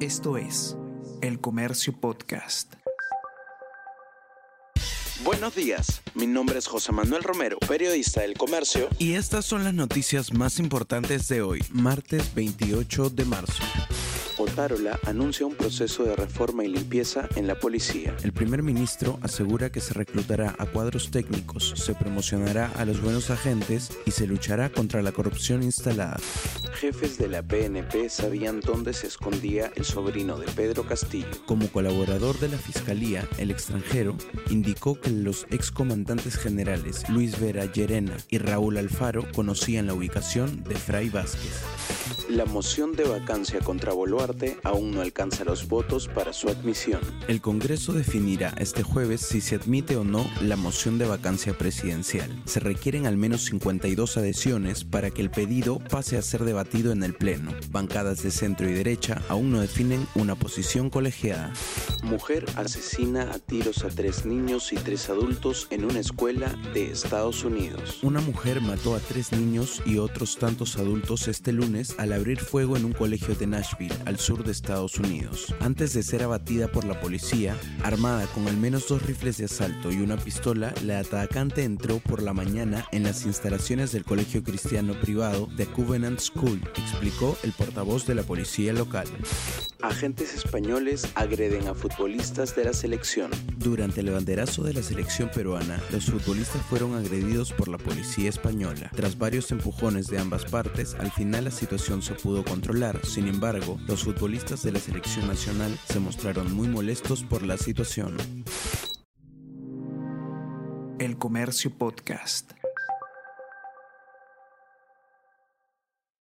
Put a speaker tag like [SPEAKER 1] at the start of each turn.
[SPEAKER 1] Esto es El Comercio Podcast.
[SPEAKER 2] Buenos días, mi nombre es José Manuel Romero, periodista del Comercio.
[SPEAKER 1] Y estas son las noticias más importantes de hoy, martes 28 de marzo.
[SPEAKER 2] Otárola anuncia un proceso de reforma y limpieza en la policía.
[SPEAKER 1] El primer ministro asegura que se reclutará a cuadros técnicos, se promocionará a los buenos agentes y se luchará contra la corrupción instalada.
[SPEAKER 2] Jefes de la PNP sabían dónde se escondía el sobrino de Pedro Castillo.
[SPEAKER 1] Como colaborador de la Fiscalía, el extranjero indicó que los excomandantes generales Luis Vera Llerena y Raúl Alfaro conocían la ubicación de Fray Vázquez.
[SPEAKER 2] La moción de vacancia contra Boluarte aún no alcanza los votos para su admisión.
[SPEAKER 1] El Congreso definirá este jueves si se admite o no la moción de vacancia presidencial. Se requieren al menos 52 adhesiones para que el pedido pase a ser debatido en el Pleno. Bancadas de centro y derecha aún no definen una posición colegiada.
[SPEAKER 2] Mujer asesina a tiros a tres niños y tres adultos en una escuela de Estados Unidos.
[SPEAKER 1] Una mujer mató a tres niños y otros tantos adultos este lunes al abrir fuego en un colegio de Nashville, sur de Estados Unidos. Antes de ser abatida por la policía, armada con al menos dos rifles de asalto y una pistola, la atacante entró por la mañana en las instalaciones del colegio cristiano privado de Covenant School, explicó el portavoz de la policía local.
[SPEAKER 2] Agentes españoles agreden a futbolistas de la selección.
[SPEAKER 1] Durante el banderazo de la selección peruana, los futbolistas fueron agredidos por la policía española. Tras varios empujones de ambas partes, al final la situación se pudo controlar. Sin embargo, los futbolistas de la selección nacional se mostraron muy molestos por la situación. El Comercio Podcast.